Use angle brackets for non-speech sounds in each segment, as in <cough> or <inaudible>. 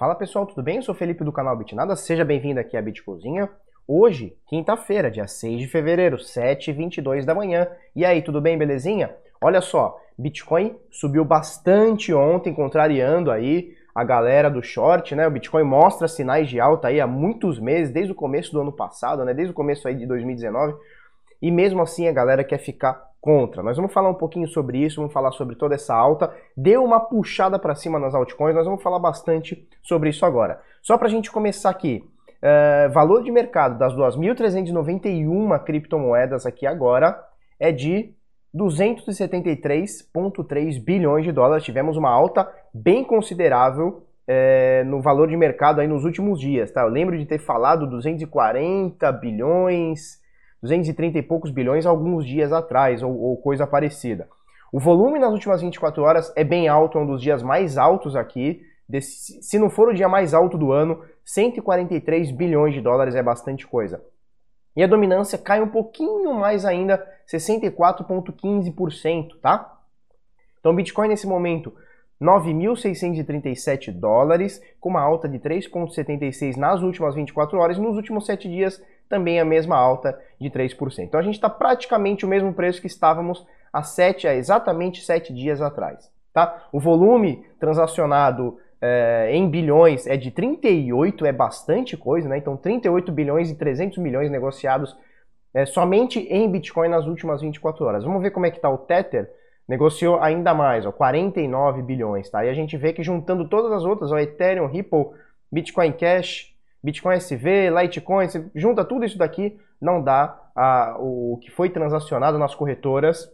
Fala pessoal, tudo bem? Eu sou Felipe do canal Bitnada, seja bem-vindo aqui à Bitcozinha. Hoje, quinta-feira, dia 6 de fevereiro, 7h22 da manhã. E aí, tudo bem, belezinha? Olha só, Bitcoin subiu bastante ontem, contrariando aí a galera do short, né? O Bitcoin mostra sinais de alta aí há muitos meses, desde o começo do ano passado, né? Desde o começo aí de 2019. E mesmo assim a galera quer ficar contra. Nós vamos falar um pouquinho sobre isso, vamos falar sobre toda essa alta. Deu uma puxada para cima nas altcoins, nós vamos falar bastante sobre isso agora. Só para a gente começar aqui, uh, valor de mercado das 2.391 criptomoedas aqui agora é de 273,3 bilhões de dólares. Tivemos uma alta bem considerável é, no valor de mercado aí nos últimos dias, tá? Eu lembro de ter falado 240 bilhões, 230 e poucos bilhões alguns dias atrás, ou, ou coisa parecida. O volume nas últimas 24 horas é bem alto, é um dos dias mais altos aqui. Desse, se não for o dia mais alto do ano, 143 bilhões de dólares é bastante coisa. E a dominância cai um pouquinho mais ainda, 64,15%, tá? Então, Bitcoin nesse momento 9.637 dólares, com uma alta de 3,76 nas últimas 24 horas nos últimos 7 dias também a mesma alta de 3%. Então a gente está praticamente o mesmo preço que estávamos há, 7, há exatamente 7 dias atrás. Tá? O volume transacionado é, em bilhões é de 38, é bastante coisa, né? Então 38 bilhões e 300 milhões negociados é, somente em Bitcoin nas últimas 24 horas. Vamos ver como é que está o Tether negociou ainda mais, ó, 49 bilhões, tá? E a gente vê que juntando todas as outras, ó, Ethereum, Ripple, Bitcoin Cash, Bitcoin SV, Litecoin, você junta tudo isso daqui, não dá a, o que foi transacionado nas corretoras,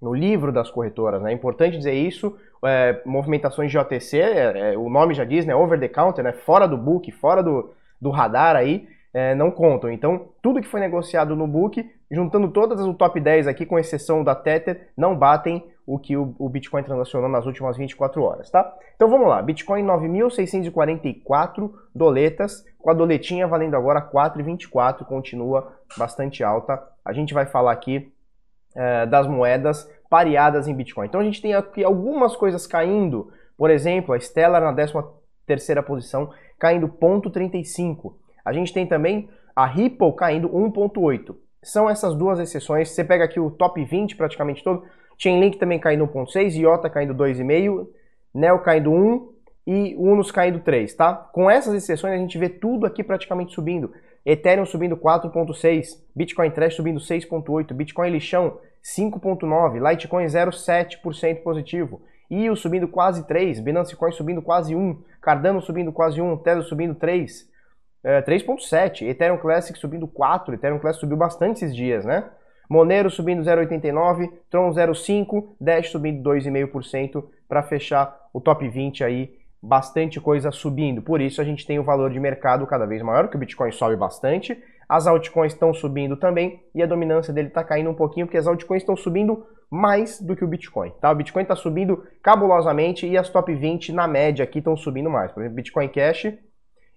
no livro das corretoras, né? É importante dizer isso, é, movimentações de OTC, é, é, o nome já diz, né? Over the counter, né? Fora do book, fora do, do radar aí, é, não contam. Então, tudo que foi negociado no book, juntando todas o top 10 aqui, com exceção da Tether, não batem o que o, Bitcoin transacionou nas últimas 24 horas, tá? Então vamos lá, Bitcoin 9.644 doletas, com a doletinha valendo agora 4,24, continua bastante alta. A gente vai falar aqui é, das moedas pareadas em Bitcoin. Então a gente tem aqui algumas coisas caindo, por exemplo, a Stellar na 13 terceira posição, caindo 0,35. A gente tem também a Ripple caindo 1,8. São essas duas exceções. Você pega aqui o top 20 praticamente todo. Chainlink também caindo 1.6, IOTA caindo 2,5, Neo caindo 1 e Unos caindo 3, tá? Com essas exceções a gente vê tudo aqui praticamente subindo. Ethereum subindo 4.6, Bitcoin Trash subindo 6.8, Bitcoin lixão 5.9, Litecoin 0.7% positivo, IO subindo quase 3, Binance Coin subindo quase 1, Cardano subindo quase 1, Tezos subindo 3, é, 3.7, Ethereum Classic subindo 4, Ethereum Classic subiu bastante esses dias, né? Monero subindo 0,89, Tron 0,5, Dash subindo 2,5% para fechar o top 20 aí, bastante coisa subindo. Por isso a gente tem o valor de mercado cada vez maior, que o Bitcoin sobe bastante, as altcoins estão subindo também e a dominância dele está caindo um pouquinho porque as altcoins estão subindo mais do que o Bitcoin, tá? O Bitcoin está subindo cabulosamente e as top 20 na média aqui estão subindo mais. Por exemplo, Bitcoin Cash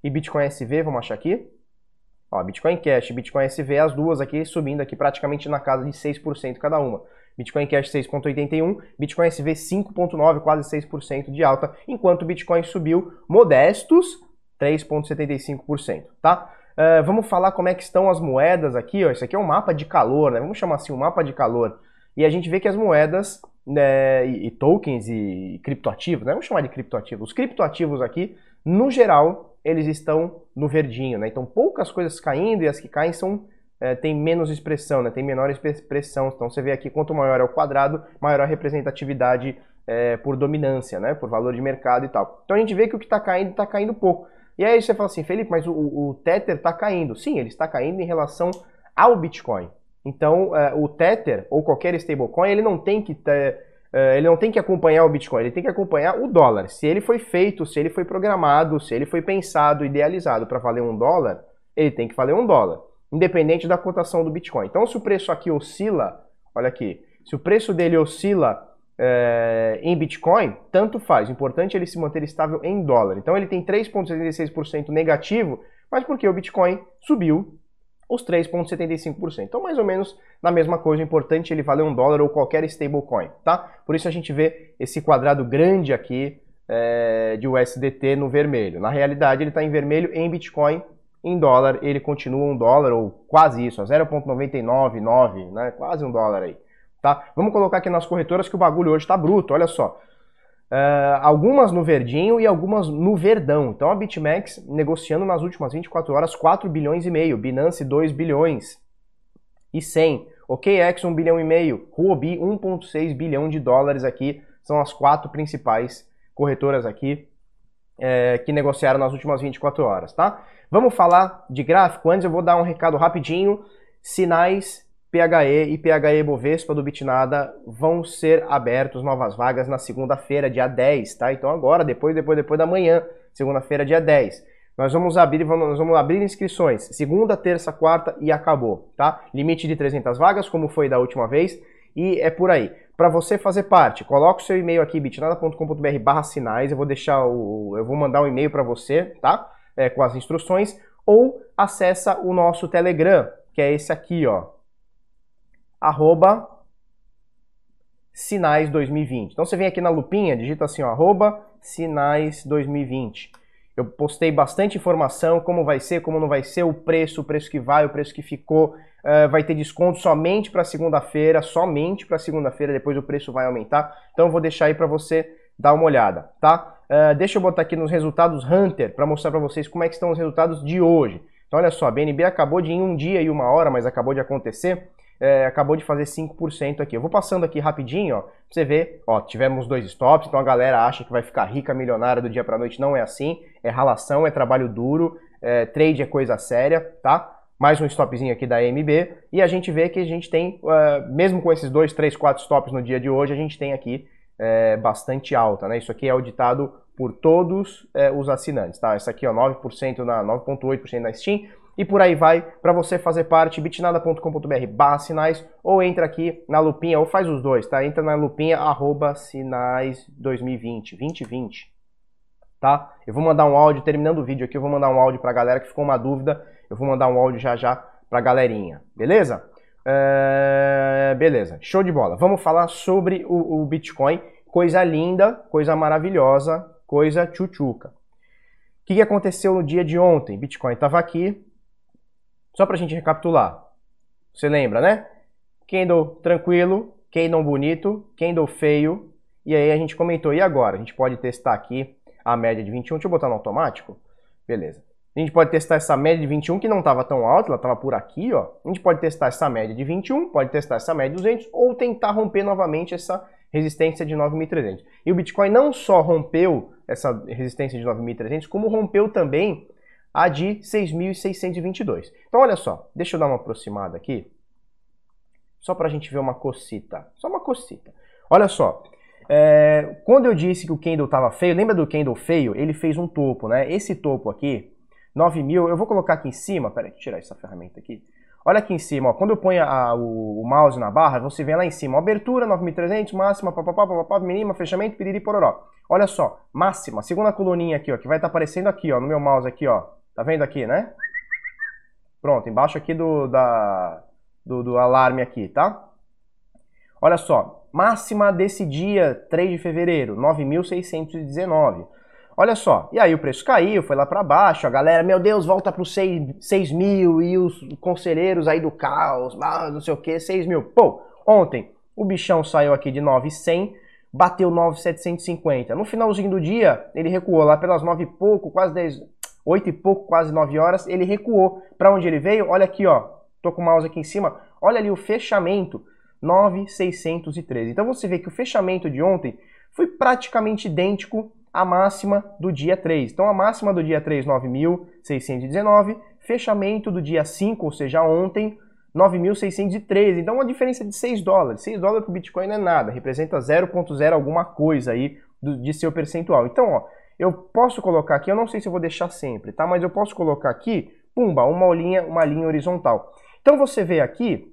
e Bitcoin SV, vamos achar aqui, Ó, Bitcoin Cash Bitcoin SV, as duas aqui subindo aqui praticamente na casa de 6% cada uma. Bitcoin Cash 6,81, Bitcoin SV 5,9, quase 6% de alta, enquanto o Bitcoin subiu modestos 3,75%, tá? Uh, vamos falar como é que estão as moedas aqui, ó. Isso aqui é um mapa de calor, né? Vamos chamar assim, um mapa de calor. E a gente vê que as moedas né, e, e tokens e criptoativos, né? Vamos chamar de criptoativos. Os criptoativos aqui, no geral, eles estão no verdinho, né? Então poucas coisas caindo e as que caem são é, tem menos expressão, né? Tem menor expressão. Então você vê aqui quanto maior é o quadrado, maior a representatividade é, por dominância, né? Por valor de mercado e tal. Então a gente vê que o que está caindo está caindo pouco. E aí você fala assim, Felipe, mas o, o Tether está caindo. Sim, ele está caindo em relação ao Bitcoin. Então é, o Tether ou qualquer stablecoin ele não tem que ter ele não tem que acompanhar o Bitcoin, ele tem que acompanhar o dólar. Se ele foi feito, se ele foi programado, se ele foi pensado, idealizado para valer um dólar, ele tem que valer um dólar, independente da cotação do Bitcoin. Então, se o preço aqui oscila, olha aqui, se o preço dele oscila é, em Bitcoin, tanto faz. O importante é ele se manter estável em dólar. Então, ele tem 3,76% negativo, mas porque o Bitcoin subiu os 3,75%. Então, mais ou menos na mesma coisa, importante é ele valer um dólar ou qualquer stablecoin, tá? Por isso a gente vê esse quadrado grande aqui é, de USDT no vermelho. Na realidade, ele está em vermelho em Bitcoin. Em dólar, ele continua um dólar, ou quase isso, 0,999, né? quase um dólar aí. Tá? Vamos colocar aqui nas corretoras que o bagulho hoje está bruto, olha só. Uh, algumas no verdinho e algumas no verdão. Então a BitMEX negociando nas últimas 24 horas 4 bilhões e meio, Binance 2 bilhões e 100, OKEx 1 bilhão e meio, Huobi 1.6 bilhão de dólares aqui, são as quatro principais corretoras aqui é, que negociaram nas últimas 24 horas, tá? Vamos falar de gráfico? Antes eu vou dar um recado rapidinho. Sinais PHE e PHE Bovespa do Bitnada vão ser abertos novas vagas na segunda-feira, dia 10, tá? Então agora, depois, depois, depois da manhã, segunda-feira, dia 10. Nós vamos abrir, nós vamos abrir inscrições segunda, terça, quarta e acabou, tá? Limite de 300 vagas, como foi da última vez, e é por aí para você fazer parte. Coloque o seu e-mail aqui, bitnada.com.br barra sinais, eu vou deixar o. eu vou mandar um e-mail para você, tá? É, com as instruções, ou acessa o nosso Telegram, que é esse aqui, ó. Arroba Sinais 2020. Então você vem aqui na lupinha, digita assim, ó, arroba Sinais 2020. Eu postei bastante informação, como vai ser, como não vai ser, o preço, o preço que vai, o preço que ficou. Uh, vai ter desconto somente para segunda-feira, somente para segunda-feira, depois o preço vai aumentar. Então eu vou deixar aí para você dar uma olhada, tá? Uh, deixa eu botar aqui nos resultados Hunter para mostrar para vocês como é que estão os resultados de hoje. Então olha só, a BNB acabou de em um dia e uma hora, mas acabou de acontecer é, acabou de fazer 5% aqui. Eu vou passando aqui rapidinho, ó, pra você ver, ó, tivemos dois stops, então a galera acha que vai ficar rica, milionária do dia para noite, não é assim, é ralação, é trabalho duro, é, trade é coisa séria, tá? Mais um stopzinho aqui da AMB, e a gente vê que a gente tem, uh, mesmo com esses dois, três, quatro stops no dia de hoje, a gente tem aqui é, bastante alta, né? Isso aqui é auditado por todos é, os assinantes, tá? Essa aqui, ó, 9% na 9.8% na Steam, e por aí vai para você fazer parte bitnada.com.br barra sinais ou entra aqui na lupinha ou faz os dois, tá? Entra na lupinha arroba sinais 2020, 2020, tá? Eu vou mandar um áudio, terminando o vídeo aqui, eu vou mandar um áudio pra galera que ficou uma dúvida, eu vou mandar um áudio já já pra galerinha, beleza? É... Beleza, show de bola. Vamos falar sobre o, o Bitcoin, coisa linda, coisa maravilhosa, coisa tchutchuca. O que, aconteceu no dia de ontem? Bitcoin estava aqui, só para a gente recapitular. Você lembra, né? Candle tranquilo, candle bonito, candle feio. E aí a gente comentou, e agora? A gente pode testar aqui a média de 21. Deixa eu botar no automático. Beleza. A gente pode testar essa média de 21 que não estava tão alta, ela estava por aqui, ó. A gente pode testar essa média de 21, pode testar essa média de 200 ou tentar romper novamente essa resistência de 9.300. E o Bitcoin não só rompeu essa resistência de 9.300, como rompeu também a de 6.622. Então, olha só, deixa eu dar uma aproximada aqui, só para a gente ver uma cocita, só uma cocita. Olha só, é, quando eu disse que o candle estava feio, lembra do candle feio? Ele fez um topo, né? Esse topo aqui, 9.000, eu vou colocar aqui em cima, peraí, tirar essa ferramenta aqui. Olha aqui em cima, ó, quando eu ponho a, o, o, mouse na barra, você vê lá em cima, abertura 9.300, máxima, papapá, papapá, mínima, fechamento, piriri, pororó. Olha só, máxima, segunda coluninha aqui, ó, que vai estar tá aparecendo aqui, ó, no meu mouse aqui, ó, Tá vendo aqui, né? Pronto, embaixo aqui do, da, do, do alarme aqui, tá? Olha só, máxima desse dia, 3 de fevereiro, 9.619. Olha só, e aí o preço caiu, foi lá para baixo, a galera, meu Deus, volta para os 6, 6 mil, e os conselheiros aí do caos, não sei o que, 6 mil. Pô, ontem o bichão saiu aqui de 9,100, bateu 9,750. No finalzinho do dia, ele recuou lá pelas 9 e pouco, quase 10, 8 e pouco, quase 9 horas, ele recuou. Para onde ele veio? Olha aqui, ó. Tô com o mouse aqui em cima. Olha ali o fechamento, 9,613. Então você vê que o fechamento de ontem foi praticamente idêntico à máxima do dia 3. Então a máxima do dia 3, 9.619, fechamento do dia 5, ou seja, ontem, 9.613. Então uma diferença de 6 dólares. 6 dólares para o Bitcoin não é nada, representa 0,0 alguma coisa aí de seu percentual. Então, ó, eu posso colocar aqui, eu não sei se eu vou deixar sempre, tá? Mas eu posso colocar aqui, pumba, uma linha, uma linha horizontal. Então você vê aqui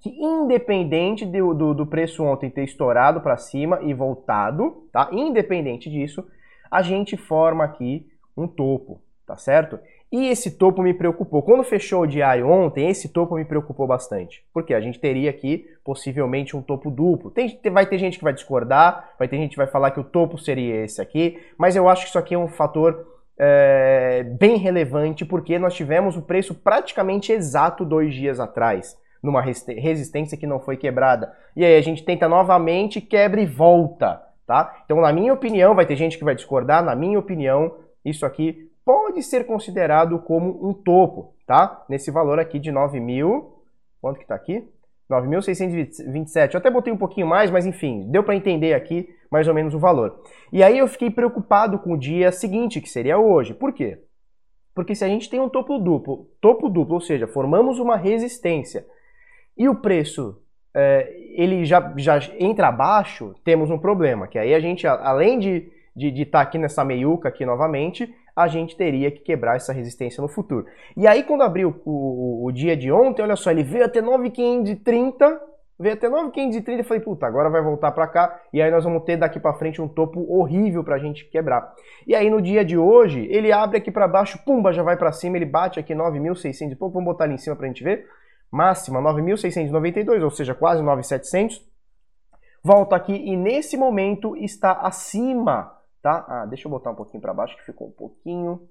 que independente do, do, do preço ontem ter estourado para cima e voltado, tá? Independente disso, a gente forma aqui um topo, tá certo? E esse topo me preocupou. Quando fechou o diário ontem, esse topo me preocupou bastante. Porque a gente teria aqui possivelmente um topo duplo. Tem, vai ter gente que vai discordar, vai ter gente que vai falar que o topo seria esse aqui, mas eu acho que isso aqui é um fator é, bem relevante porque nós tivemos o preço praticamente exato dois dias atrás, numa resistência que não foi quebrada. E aí a gente tenta novamente, quebra e volta. Tá? Então, na minha opinião, vai ter gente que vai discordar, na minha opinião, isso aqui pode ser considerado como um topo, tá? Nesse valor aqui de 9 mil, quanto que está aqui? 9.627. Eu até botei um pouquinho mais, mas enfim, deu para entender aqui mais ou menos o valor. E aí eu fiquei preocupado com o dia seguinte, que seria hoje. Por quê? Porque se a gente tem um topo duplo, topo duplo, ou seja, formamos uma resistência e o preço é, ele já, já entra abaixo, temos um problema, que aí a gente, além de estar de, de tá aqui nessa meiuca aqui novamente, a gente teria que quebrar essa resistência no futuro. E aí, quando abriu o, o, o dia de ontem, olha só, ele veio até 9,530, veio até 9,530 e falei, puta, agora vai voltar para cá e aí nós vamos ter daqui para frente um topo horrível para a gente quebrar. E aí no dia de hoje, ele abre aqui para baixo, pumba, já vai para cima, ele bate aqui 9.600 e pouco, vamos botar ali em cima para a gente ver. Máxima 9.692, ou seja, quase 9.700. Volta aqui e nesse momento está acima tá? Ah, deixa eu botar um pouquinho para baixo que ficou um pouquinho.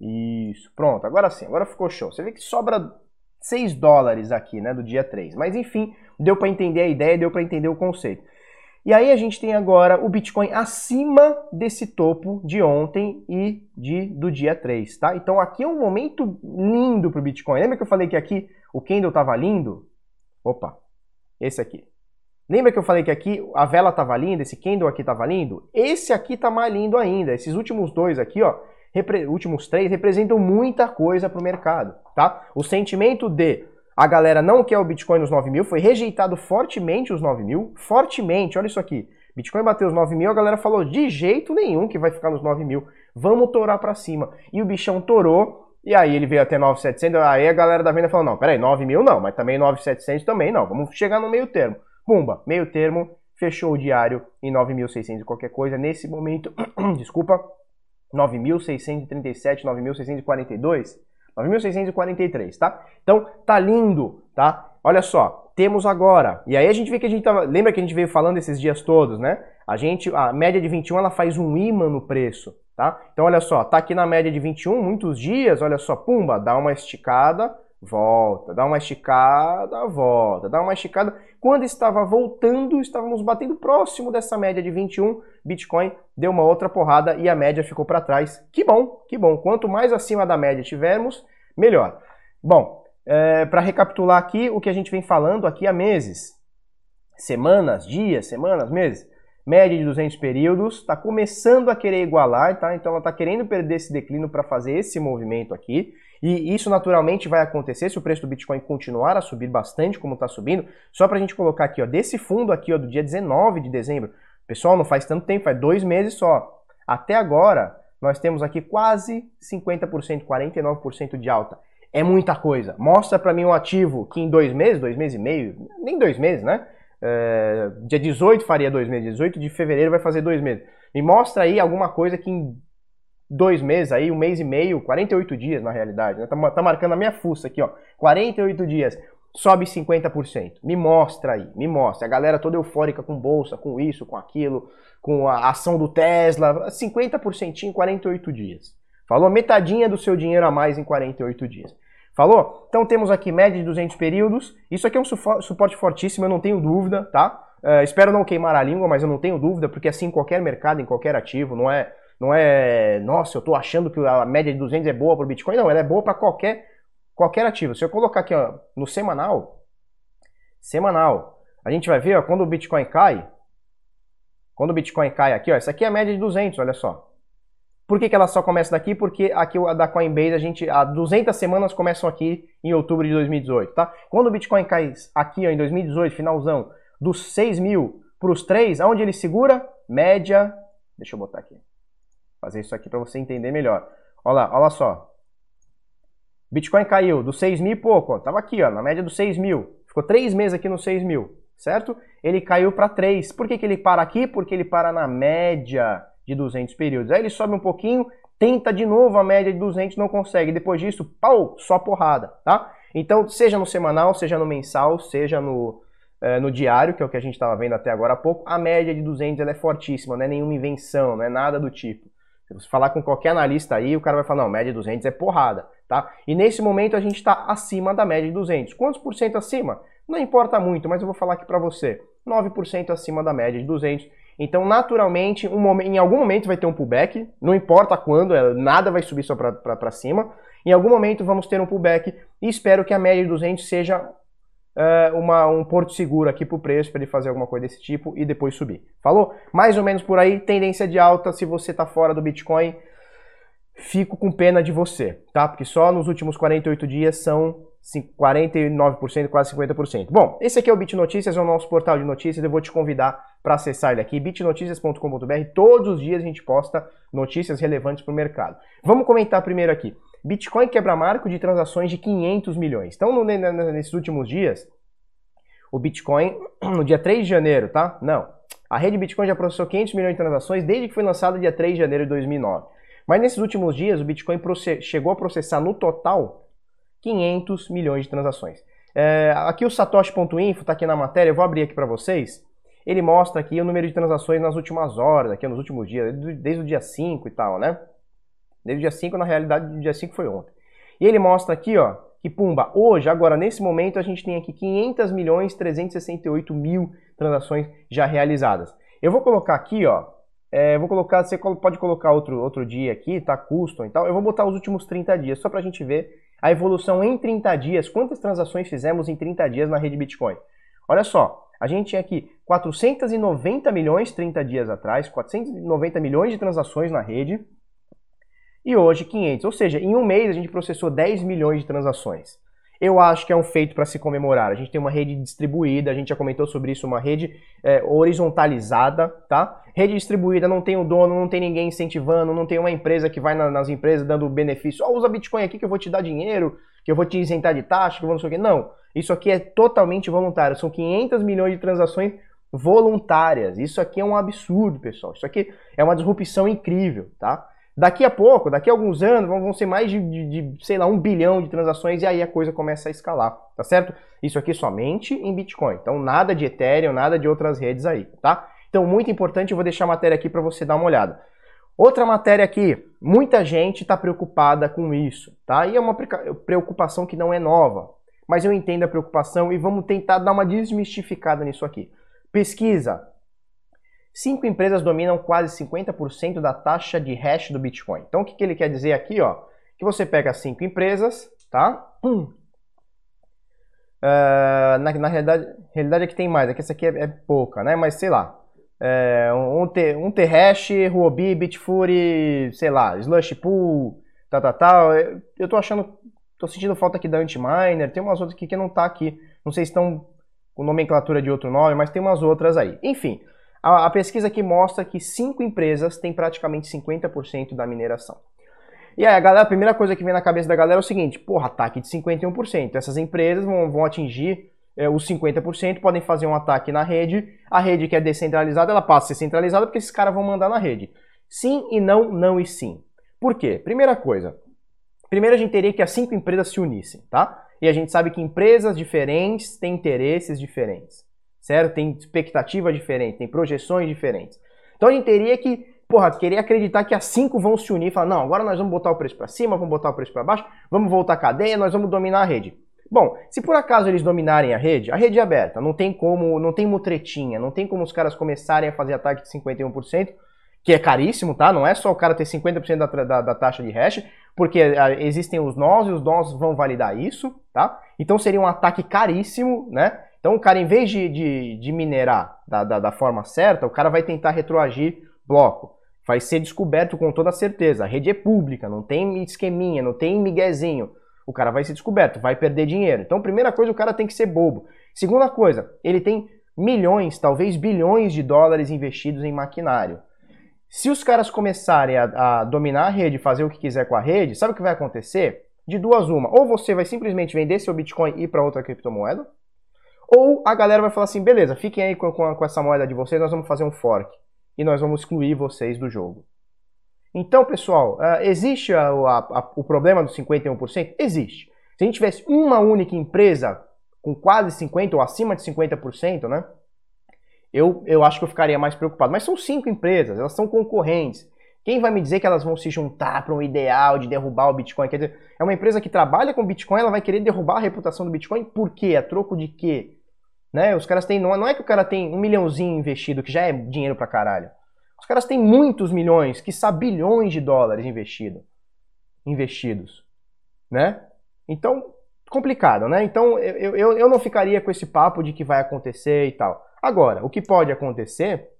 Isso, pronto, agora sim, agora ficou show. Você vê que sobra 6 dólares aqui, né, do dia 3. Mas enfim, deu para entender a ideia, deu para entender o conceito. E aí a gente tem agora o Bitcoin acima desse topo de ontem e de, do dia 3, tá? Então aqui é um momento lindo para o Bitcoin. Lembra que eu falei que aqui o candle estava lindo? Opa, esse aqui. Lembra que eu falei que aqui a vela estava linda, esse candle aqui estava lindo? Esse aqui está mais lindo ainda. Esses últimos dois aqui, ó, últimos três, representam muita coisa para o mercado, tá? O sentimento de a galera não quer o Bitcoin nos 9 mil, foi rejeitado fortemente os 9 mil, fortemente, olha isso aqui. Bitcoin bateu os 9 mil, a galera falou de jeito nenhum que vai ficar nos 9 mil, vamos torar para cima. E o bichão torou, e aí ele veio até 9,700, aí a galera da venda falou, não, peraí, 9 mil não, mas também 9,700 também não, vamos chegar no meio termo. Pumba, meio termo, fechou o diário em 9.600 e qualquer coisa. Nesse momento, <clears throat> desculpa, 9.637, 9.642, 9.643, tá? Então, tá lindo, tá? Olha só, temos agora, e aí a gente vê que a gente tava, lembra que a gente veio falando esses dias todos, né? A gente, a média de 21, ela faz um imã no preço, tá? Então, olha só, tá aqui na média de 21, muitos dias, olha só, pumba, dá uma esticada, volta, dá uma esticada, volta, dá uma esticada. Quando estava voltando, estávamos batendo próximo dessa média de 21, Bitcoin deu uma outra porrada e a média ficou para trás. Que bom, que bom. Quanto mais acima da média tivermos, melhor. Bom, é, para recapitular aqui o que a gente vem falando aqui há meses, semanas, dias, semanas, meses, média de 200 períodos, está começando a querer igualar, tá? Então ela está querendo perder esse declínio para fazer esse movimento aqui. E isso naturalmente vai acontecer se o preço do Bitcoin continuar a subir bastante como está subindo. Só para a gente colocar aqui, ó, desse fundo aqui, ó, do dia 19 de dezembro. Pessoal, não faz tanto tempo, faz dois meses só. Até agora, nós temos aqui quase 50%, 49% de alta. É muita coisa. Mostra para mim um ativo que em dois meses, dois meses e meio, nem dois meses, né? É, dia 18 faria dois meses, 18 de fevereiro vai fazer dois meses. Me mostra aí alguma coisa que em dois meses aí, um mês e meio, 48 dias na realidade, né? Tá, tá marcando a minha fuça aqui, ó. 48 dias, sobe 50%. Me mostra aí, me mostra. A galera toda eufórica com bolsa, com isso, com aquilo, com a ação do Tesla, 50% em 48 dias. Falou metadinha do seu dinheiro a mais em 48 dias. Falou? Então temos aqui média de 200 períodos. Isso aqui é um suporte fortíssimo, eu não tenho dúvida, tá? Uh, espero não queimar a língua, mas eu não tenho dúvida, porque assim, em qualquer mercado, em qualquer ativo, não é não é, nossa, eu estou achando que a média de 200 é boa para o Bitcoin. Não, ela é boa para qualquer, qualquer ativo. Se eu colocar aqui ó, no semanal, semanal, a gente vai ver ó, quando o Bitcoin cai, quando o Bitcoin cai aqui, ó, essa aqui é a média de 200, olha só. Por que, que ela só começa daqui? Porque aqui a da Coinbase, a gente, há 200 semanas começam aqui em outubro de 2018, tá? Quando o Bitcoin cai aqui ó, em 2018, finalzão, dos 6 mil para os 3, aonde ele segura? Média, deixa eu botar aqui fazer isso aqui para você entender melhor. Olha lá, olha só. Bitcoin caiu do 6 mil e pouco, ó, tava aqui, ó, na média dos 6 mil. Ficou 3 meses aqui no 6 mil, certo? Ele caiu para 3. Por que, que ele para aqui? Porque ele para na média de 200 períodos. Aí ele sobe um pouquinho, tenta de novo a média de 200, não consegue. Depois disso, pau, só porrada, tá? Então, seja no semanal, seja no mensal, seja no, é, no diário, que é o que a gente estava vendo até agora há pouco, a média de 200 ela é fortíssima, não é nenhuma invenção, não é nada do tipo. Se você falar com qualquer analista aí, o cara vai falar, não, média de 200 é porrada, tá? E nesse momento a gente está acima da média de 200. Quantos por cento acima? Não importa muito, mas eu vou falar aqui para você. 9% acima da média de 200. Então, naturalmente, um momento, em algum momento vai ter um pullback, não importa quando, é, nada vai subir só para cima. Em algum momento vamos ter um pullback e espero que a média de 200 seja uma, um porto seguro aqui para o preço, para ele fazer alguma coisa desse tipo e depois subir. Falou? Mais ou menos por aí, tendência de alta. Se você está fora do Bitcoin, fico com pena de você, tá? Porque só nos últimos 48 dias são 49%, quase 50%. Bom, esse aqui é o Bit Notícias, é o nosso portal de notícias. Eu vou te convidar para acessar ele aqui, bitnoticias.com.br. Todos os dias a gente posta notícias relevantes para o mercado. Vamos comentar primeiro aqui. Bitcoin quebra marco de transações de 500 milhões. Então, no, nesses últimos dias, o Bitcoin, <clears throat> no dia 3 de janeiro, tá? Não. A rede Bitcoin já processou 500 milhões de transações desde que foi lançada dia 3 de janeiro de 2009. Mas nesses últimos dias, o Bitcoin chegou a processar no total 500 milhões de transações. É, aqui o satoshi.info está aqui na matéria, eu vou abrir aqui para vocês. Ele mostra aqui o número de transações nas últimas horas, aqui nos últimos dias, desde o dia 5 e tal, né? Desde o dia 5, na realidade, o dia 5 foi ontem. E ele mostra aqui, ó, que pumba, hoje, agora, nesse momento, a gente tem aqui 500 milhões 368 mil transações já realizadas. Eu vou colocar aqui, ó, é, vou colocar, você pode colocar outro, outro dia aqui, tá, custom e tal. Eu vou botar os últimos 30 dias, só pra gente ver a evolução em 30 dias, quantas transações fizemos em 30 dias na rede Bitcoin. Olha só, a gente tinha aqui 490 milhões 30 dias atrás, 490 milhões de transações na rede, e hoje 500. Ou seja, em um mês a gente processou 10 milhões de transações. Eu acho que é um feito para se comemorar. A gente tem uma rede distribuída, a gente já comentou sobre isso, uma rede é, horizontalizada, tá? Rede distribuída, não tem o dono, não tem ninguém incentivando, não tem uma empresa que vai na, nas empresas dando benefício. Ó, oh, usa Bitcoin aqui que eu vou te dar dinheiro, que eu vou te isentar de taxa, que eu vou não sei o quê. Não, isso aqui é totalmente voluntário. São 500 milhões de transações voluntárias. Isso aqui é um absurdo, pessoal. Isso aqui é uma disrupção incrível, tá? Daqui a pouco, daqui a alguns anos, vão ser mais de, de, de, sei lá, um bilhão de transações e aí a coisa começa a escalar, tá certo? Isso aqui somente em Bitcoin. Então, nada de Ethereum, nada de outras redes aí, tá? Então, muito importante, eu vou deixar a matéria aqui para você dar uma olhada. Outra matéria aqui, muita gente está preocupada com isso, tá? E é uma preocupação que não é nova, mas eu entendo a preocupação e vamos tentar dar uma desmistificada nisso aqui. Pesquisa Cinco empresas dominam quase 50% da taxa de hash do Bitcoin. Então, o que, que ele quer dizer aqui? Ó, que você pega cinco empresas, tá? Uh, na, na realidade, realidade é que tem mais, é que essa aqui é, é pouca, né? Mas sei lá. É, um, T, um T-Hash, Huobi, Bitfury, sei lá, Slush Pool, tal, tal, tal. Eu tô achando, tô sentindo falta aqui da Antiminer, tem umas outras aqui que não tá aqui. Não sei se estão com nomenclatura de outro nome, mas tem umas outras aí. Enfim, a, a pesquisa aqui mostra que cinco empresas têm praticamente 50% da mineração. E aí, a, galera, a primeira coisa que vem na cabeça da galera é o seguinte: porra, ataque de 51%. Essas empresas vão, vão atingir é, os 50%, podem fazer um ataque na rede. A rede que é descentralizada, ela passa a ser centralizada porque esses caras vão mandar na rede. Sim e não, não e sim. Por quê? Primeira coisa. Primeiro a gente teria que as cinco empresas se unissem, tá? E a gente sabe que empresas diferentes têm interesses diferentes certo? Tem expectativa diferente, tem projeções diferentes. Então a gente teria que, porra, querer acreditar que as cinco vão se unir e falar, não, agora nós vamos botar o preço para cima, vamos botar o preço para baixo, vamos voltar a cadeia, nós vamos dominar a rede. Bom, se por acaso eles dominarem a rede, a rede é aberta, não tem como, não tem mutretinha, não tem como os caras começarem a fazer ataque de 51%, que é caríssimo, tá? Não é só o cara ter 50% da, da, da, taxa de hash, porque ah, existem os nós e os nós vão validar isso, tá? Então seria um ataque caríssimo, né? Então o cara, em vez de, de, de minerar da, da, da, forma certa, o cara vai tentar retroagir bloco. Vai ser descoberto com toda certeza. A rede é pública, não tem esqueminha, não tem miguezinho. O cara vai ser descoberto, vai perder dinheiro. Então, primeira coisa, o cara tem que ser bobo. Segunda coisa, ele tem milhões, talvez bilhões de dólares investidos em maquinário. Se os caras começarem a, a dominar a rede, fazer o que quiser com a rede, sabe o que vai acontecer? De duas uma. Ou você vai simplesmente vender seu Bitcoin e ir para outra criptomoeda, ou a galera vai falar assim, beleza, fiquem aí com, com, com essa moeda de vocês, nós vamos fazer um fork. E nós vamos excluir vocês do jogo. Então, pessoal, uh, existe a, a, a, o problema dos 51%? Existe. Se a gente tivesse uma única empresa com quase 50% ou acima de 50%, né? Eu, eu acho que eu ficaria mais preocupado. Mas são cinco empresas, elas são concorrentes. Quem vai me dizer que elas vão se juntar para um ideal de derrubar o Bitcoin? Quer dizer, é uma empresa que trabalha com Bitcoin, ela vai querer derrubar a reputação do Bitcoin, por quê? A troco de quê? Né? Os caras têm. Não, é que o cara tem um milhãozinho investido, que já é dinheiro pra caralho. Os caras têm muitos milhões, que bilhões de dólares investido, investidos. Né? Então, complicado, né? Então, eu, eu, eu não ficaria com esse papo de que vai acontecer e tal. Agora, o que pode acontecer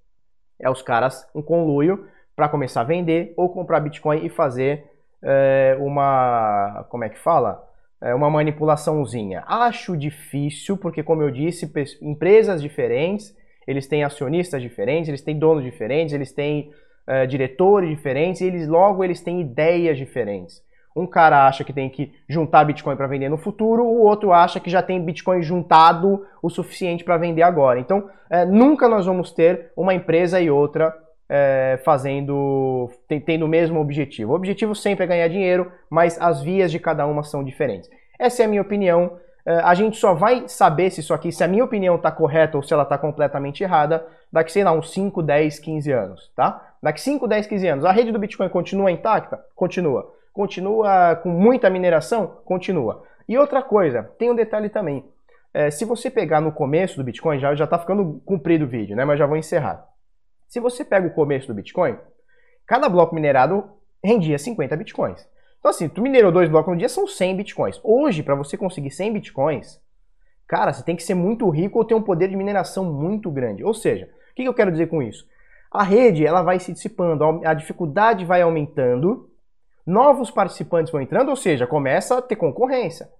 é os caras, um conluio, para começar a vender ou comprar Bitcoin e fazer é, uma. Como é que fala? É uma manipulaçãozinha. Acho difícil, porque, como eu disse, empresas diferentes, eles têm acionistas diferentes, eles têm donos diferentes, eles têm é, diretores diferentes, e eles logo eles têm ideias diferentes. Um cara acha que tem que juntar Bitcoin para vender no futuro, o outro acha que já tem Bitcoin juntado o suficiente para vender agora. Então, é, nunca nós vamos ter uma empresa e outra é, fazendo, tendo o mesmo objetivo. O objetivo sempre é ganhar dinheiro, mas as vias de cada uma são diferentes. Essa é a minha opinião. É, a gente só vai saber se isso aqui, se a minha opinião está correta ou se ela está completamente errada, daqui, sei lá, uns 5, 10, 15 anos, tá? Daqui 5, 10, 15 anos, a rede do Bitcoin continua intacta? Continua. Continua com muita mineração? Continua. E outra coisa, tem um detalhe também. É, se você pegar no começo do Bitcoin, já está ficando comprido o vídeo, né? Mas já vou encerrar. Se você pega o começo do Bitcoin, cada bloco minerado rendia 50 Bitcoins. Então assim, tu minerou dois blocos no dia, são 100 Bitcoins. Hoje, para você conseguir 100 Bitcoins, cara, você tem que ser muito rico ou ter um poder de mineração muito grande. Ou seja, o que eu quero dizer com isso? A rede ela vai se dissipando, a dificuldade vai aumentando, novos participantes vão entrando, ou seja, começa a ter concorrência.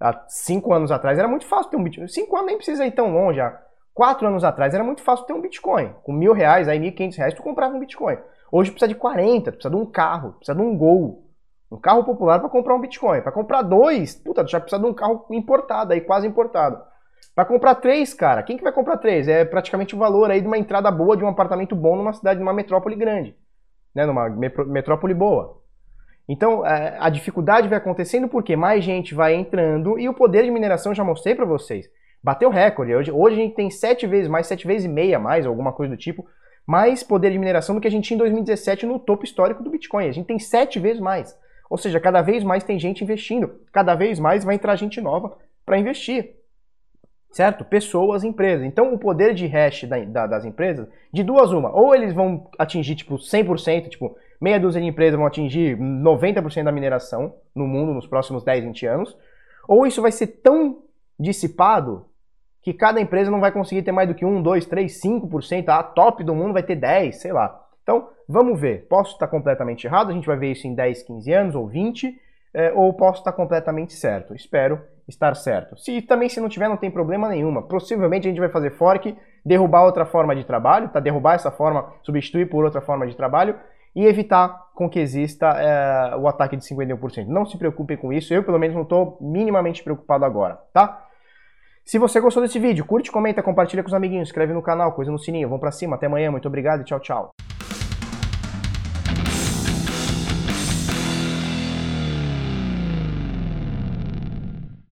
Há cinco anos atrás era muito fácil ter um Bitcoin. Cinco anos nem precisa ir tão longe. Já. Quatro anos atrás era muito fácil ter um Bitcoin. Com mil reais, aí mil e quinhentos reais, tu comprava um Bitcoin. Hoje precisa de 40, precisa de um carro, precisa de um Gol. Um carro popular para comprar um Bitcoin. Para comprar dois, puta, tu já precisa de um carro importado, aí quase importado. Para comprar três, cara, quem que vai comprar três? É praticamente o valor aí de uma entrada boa de um apartamento bom numa cidade, numa metrópole grande. Né? Numa metrópole boa. Então, é, a dificuldade vai acontecendo porque mais gente vai entrando e o poder de mineração já mostrei para vocês bateu recorde. Hoje, hoje a gente tem sete vezes mais, sete vezes e meia mais, alguma coisa do tipo, mais poder de mineração do que a gente tinha em 2017 no topo histórico do Bitcoin. A gente tem sete vezes mais. Ou seja, cada vez mais tem gente investindo, cada vez mais vai entrar gente nova para investir. Certo? Pessoas, empresas. Então, o poder de hash da, da, das empresas, de duas uma, ou eles vão atingir tipo 100%, tipo, meia dúzia de empresas vão atingir 90% da mineração no mundo nos próximos 10, 20 anos, ou isso vai ser tão dissipado que cada empresa não vai conseguir ter mais do que 1, 2, 3, 5%, a top do mundo vai ter 10, sei lá. Então, vamos ver. Posso estar completamente errado, a gente vai ver isso em 10, 15 anos ou 20, é, ou posso estar completamente certo. Espero estar certo. Se também se não tiver, não tem problema nenhuma. Possivelmente a gente vai fazer fork, derrubar outra forma de trabalho, tá? Derrubar essa forma, substituir por outra forma de trabalho e evitar com que exista é, o ataque de 51%. Não se preocupem com isso, eu pelo menos não estou minimamente preocupado agora, tá? Se você gostou desse vídeo, curte, comenta, compartilha com os amiguinhos, inscreve no canal, coisa no sininho. Vamos pra cima, até amanhã, muito obrigado e tchau, tchau.